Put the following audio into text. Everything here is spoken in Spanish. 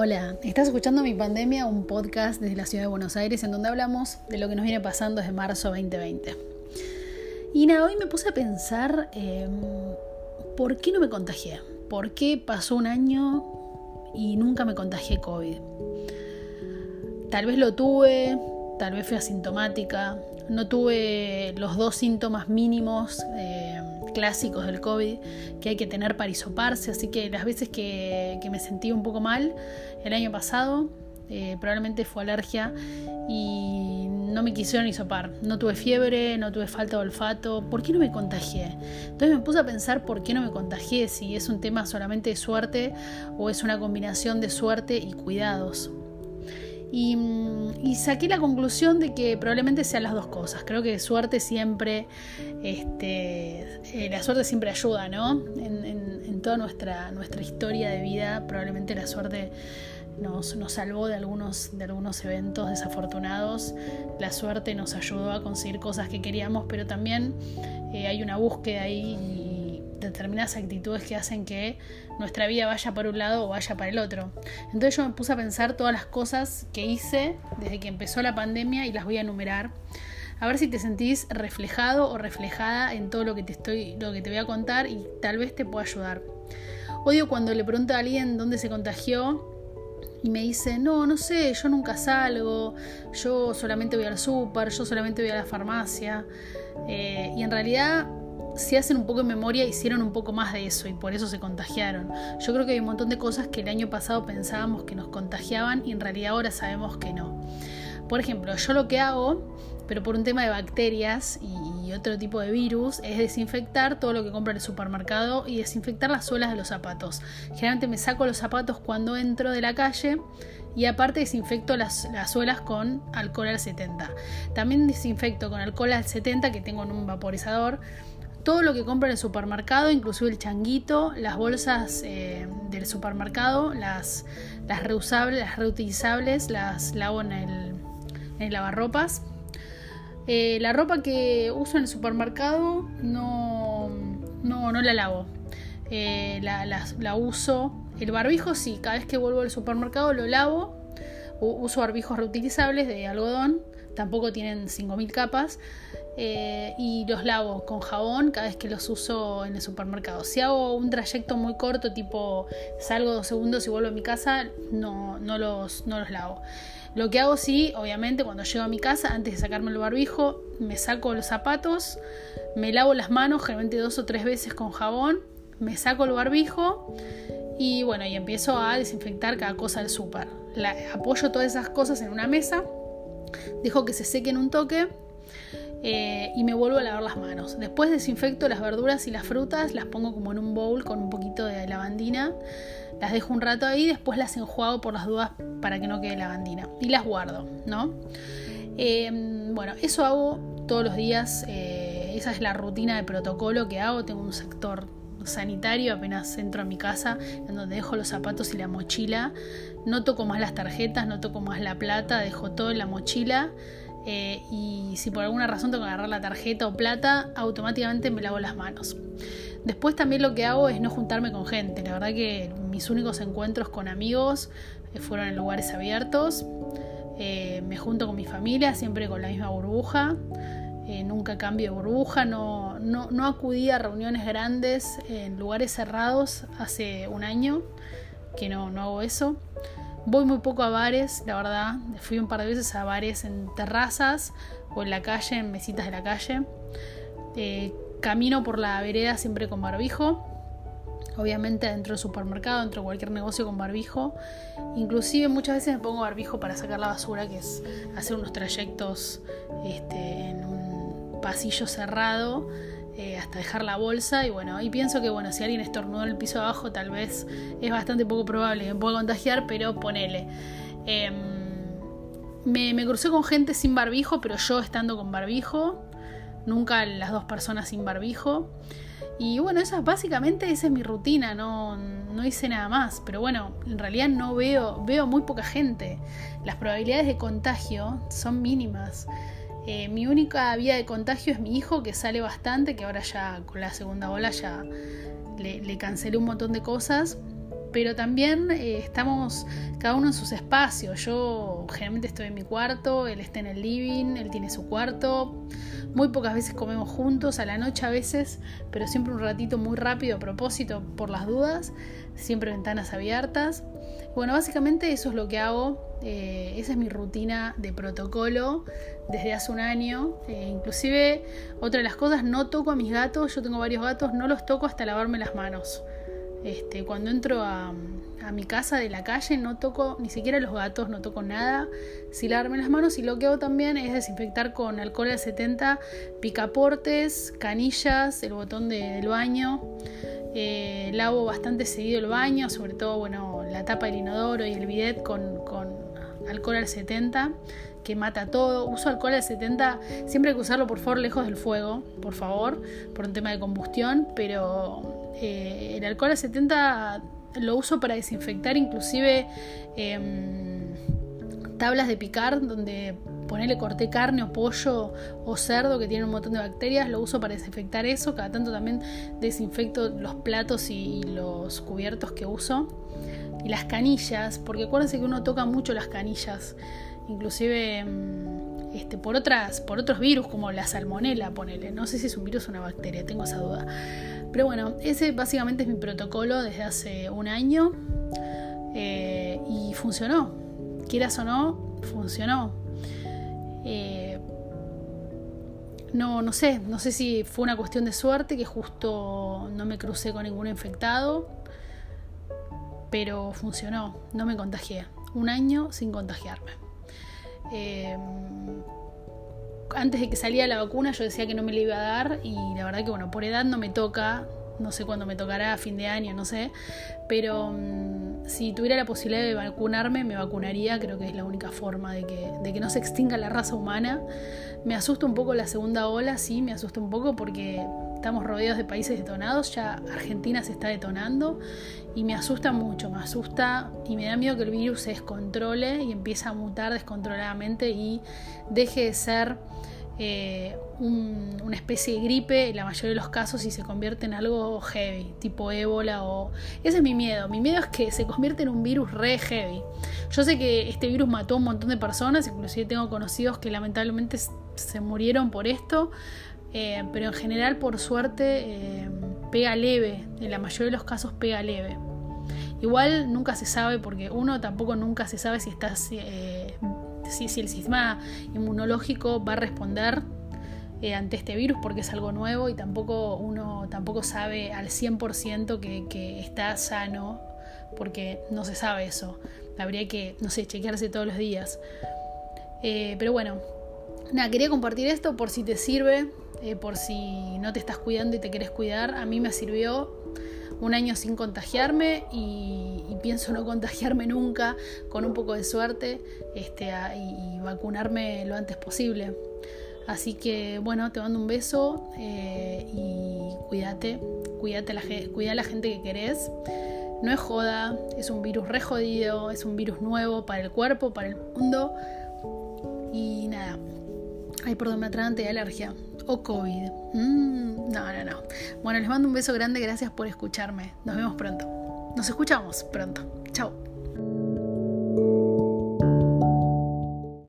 Hola, estás escuchando Mi Pandemia, un podcast desde la ciudad de Buenos Aires en donde hablamos de lo que nos viene pasando desde marzo 2020. Y nada, hoy me puse a pensar em, por qué no me contagié, por qué pasó un año y nunca me contagié COVID. Tal vez lo tuve, tal vez fui asintomática, no tuve los dos síntomas mínimos. Eh, clásicos del COVID que hay que tener para hisoparse, así que las veces que, me sentí un poco mal el año pasado, eh, probablemente fue alergia y no me quisieron hisopar. No tuve fiebre, no tuve falta de olfato. ¿Por qué no me contagié? Entonces me puse a pensar por qué no me contagié, si es un tema solamente de suerte o es una combinación de suerte y cuidados. Y, saqué la conclusión de que probablemente sean las dos cosas. Creo que suerte siempre, este, eh, la suerte siempre ayuda, ¿no? En, toda nuestra, nuestra historia de vida, probablemente la suerte nos, nos, salvó de algunos, de algunos eventos desafortunados. La suerte nos ayudó a conseguir cosas que queríamos, pero también eh, hay una búsqueda ahí determinadas actitudes que hacen que nuestra vida vaya para un lado o vaya para el otro. Entonces yo me puse a pensar todas las cosas que hice desde que empezó la pandemia y las voy a enumerar. A ver si te sentís reflejado o reflejada en todo lo que te estoy, lo que te voy a contar y tal vez te pueda ayudar. Odio cuando le pregunto a alguien dónde se contagió y me dice, no, no sé, yo nunca salgo, yo solamente voy al súper, yo solamente voy a la farmacia. Eh, y en realidad si hacen un poco de memoria, hicieron un poco más de eso y por eso se contagiaron. Yo creo que hay un montón de cosas que el año pasado pensábamos que nos contagiaban y en realidad ahora sabemos que no. Por ejemplo, yo lo que hago, pero por un tema de bacterias y otro tipo de virus, es desinfectar todo lo que compro en el supermercado y desinfectar las suelas de los zapatos. Generalmente me saco los zapatos cuando entro de la calle y aparte desinfecto las, las, suelas con alcohol al 70. También desinfecto con alcohol al 70 que tengo en un vaporizador todo lo que compro en el supermercado, inclusive el changuito, las bolsas eh, del supermercado, las, reusables, las reutilizables, las lavo en el, lavarropas. Eh, la ropa que uso en el supermercado no, no, no la lavo. Eh, la, la, uso. El barbijo sí, cada vez que vuelvo al supermercado lo lavo. Uso barbijos reutilizables de algodón. Tampoco tienen 5.000 capas. Eh, y los lavo con jabón cada vez que los uso en el supermercado. Si hago un trayecto muy corto, tipo salgo dos segundos y vuelvo a mi casa, no, no, los, no los lavo. Lo que hago sí, obviamente, cuando llego a mi casa, antes de sacarme el barbijo, me saco los zapatos, me lavo las manos, generalmente dos o tres veces con jabón, me saco el barbijo y bueno, y empiezo a desinfectar cada cosa del súper. Apoyo todas esas cosas en una mesa, dejo que se sequen un toque eh, y me vuelvo a lavar las manos. Después desinfecto las verduras y las frutas, las pongo como en un bowl con un poquito de lavandina, las dejo un rato ahí, después las enjuago por las dudas para que no quede lavandina y las guardo, ¿no? Em, bueno, eso hago todos los días, eh, esa es la rutina de protocolo que hago, tengo un sector sanitario apenas entro a mi casa en donde dejo los zapatos y la mochila no toco más las tarjetas no toco más la plata dejo todo en la mochila eh, y si por alguna razón tengo que agarrar la tarjeta o plata, automáticamente me lavo las manos. Después también lo que hago es no juntarme con gente. La verdad que mis únicos encuentros con amigos eh, fueron en lugares abiertos. Eh, me junto con mi familia, siempre con la misma burbuja. nunca cambio de burbuja, no, no, no acudí a reuniones grandes en lugares cerrados hace un año que no, no hago eso. Voy muy poco a bares, la verdad. Fui un par de veces a bares en terrazas o en la calle, en mesitas de la calle. Eh, camino por la vereda siempre con barbijo. Obviamente dentro del supermercado, dentro de cualquier negocio con barbijo. Inclusive muchas veces me pongo barbijo para sacar la basura, que es hacer unos trayectos este, en un pasillo cerrado eh, hasta dejar la bolsa y bueno, y pienso que bueno, si alguien estornudó en el piso abajo tal vez es bastante poco probable que me pueda contagiar, pero ponele. Em, me, me crucé con gente sin barbijo, pero yo estando con barbijo, nunca las dos personas sin barbijo. Y bueno, esa básicamente esa es mi rutina, no, no hice nada más. Pero bueno, en realidad no veo, veo muy poca gente. Las probabilidades de contagio son mínimas. Eh, mi única vía de contagio es mi hijo, que sale bastante, que ahora ya con la segunda ola ya le, cancelé un montón de cosas. pero también eh, estamos cada uno en sus espacios. Yo generalmente estoy en mi cuarto, él está en el living, él tiene su cuarto. Muy pocas veces comemos juntos, a la noche a veces, pero siempre un ratito muy rápido a propósito por las dudas, siempre ventanas abiertas. Bueno, básicamente eso es lo que hago, eh, esa es mi rutina de protocolo desde hace un año. Eh, inclusive, otra de las cosas, no toco a mis gatos, yo tengo varios gatos, no los toco hasta lavarme las manos. Este, cuando entro a, mi casa de la calle no toco ni siquiera los gatos, no toco nada, sin lavarme las manos y lo que hago también es desinfectar con alcohol al 70 picaportes, canillas, el botón del baño. Eh, lavo bastante seguido el baño, sobre todo bueno, la tapa del inodoro y el bidet con, con alcohol al 70 que mata todo. Uso alcohol al 70, siempre hay que usarlo por favor lejos del fuego, por favor, por un tema de combustión, pero eh, el alcohol a 70 lo uso para desinfectar inclusive em, tablas de picar donde ponerle corté carne o pollo o cerdo que tiene un montón de bacterias, lo uso para desinfectar eso, cada tanto también desinfecto los platos y los cubiertos que uso las canillas, porque acuérdense que uno toca mucho las canillas, inclusive em, este, por otras, por otros virus como la salmonela, ponele, no sé si es un virus o una bacteria, tengo esa duda. Pero bueno, ese básicamente es mi protocolo desde hace un año eh, y funcionó. Quieras o no, funcionó. Eh, no, no sé, no sé si fue una cuestión de suerte que justo no me crucé con ningún infectado, pero funcionó, no me contagié. Un año sin contagiarme. Eh, antes de que saliera la vacuna yo decía que no me la iba a dar y la verdad que bueno, por edad no me toca, no sé cuándo me tocará, fin de año, no sé, pero mm, si tuviera la posibilidad de vacunarme, me vacunaría, creo que es la única forma de que, de que no se extinga la raza humana. Me asusta un poco la segunda ola, sí, me asusta un poco porque estamos rodeados de países detonados, ya Argentina se está detonando y me asusta mucho, me asusta y me da miedo que el virus se descontrole y empiece a mutar descontroladamente y deje de ser eh, una especie de gripe en la mayoría de los casos y se convierte en algo heavy, tipo ébola o... Ese es mi miedo, mi miedo es que se convierta en un virus re heavy. Yo sé que este virus mató a un montón de personas, inclusive tengo conocidos que lamentablemente se murieron por esto, eh, pero en general por suerte eh, pega leve, en la mayoría de los casos pega leve. Igual nunca se sabe porque uno tampoco nunca se sabe si está eh, si, el sistema inmunológico va a responder ante este virus porque es algo nuevo y tampoco uno tampoco sabe al 100% que, que está sano porque no se sabe eso. Habría que, no sé, chequearse todos los días. pero bueno, nada, quería compartir esto por si te sirve eh, por si no te estás cuidando y te quieres cuidar. A mí me sirvió un año sin contagiarme y, pienso no contagiarme nunca con un poco de suerte este, y, vacunarme lo antes posible. Así que bueno, te mando un beso eh, y cuídate, cuídate la, cuida a la gente que querés. No es joda, es un virus re jodido, es un virus nuevo para el cuerpo, para el mundo. Y por donde me y alergia o COVID. Mm, no, no, no. Bueno, les mando un beso grande, gracias por escucharme. Nos vemos pronto. Nos escuchamos pronto. Chao.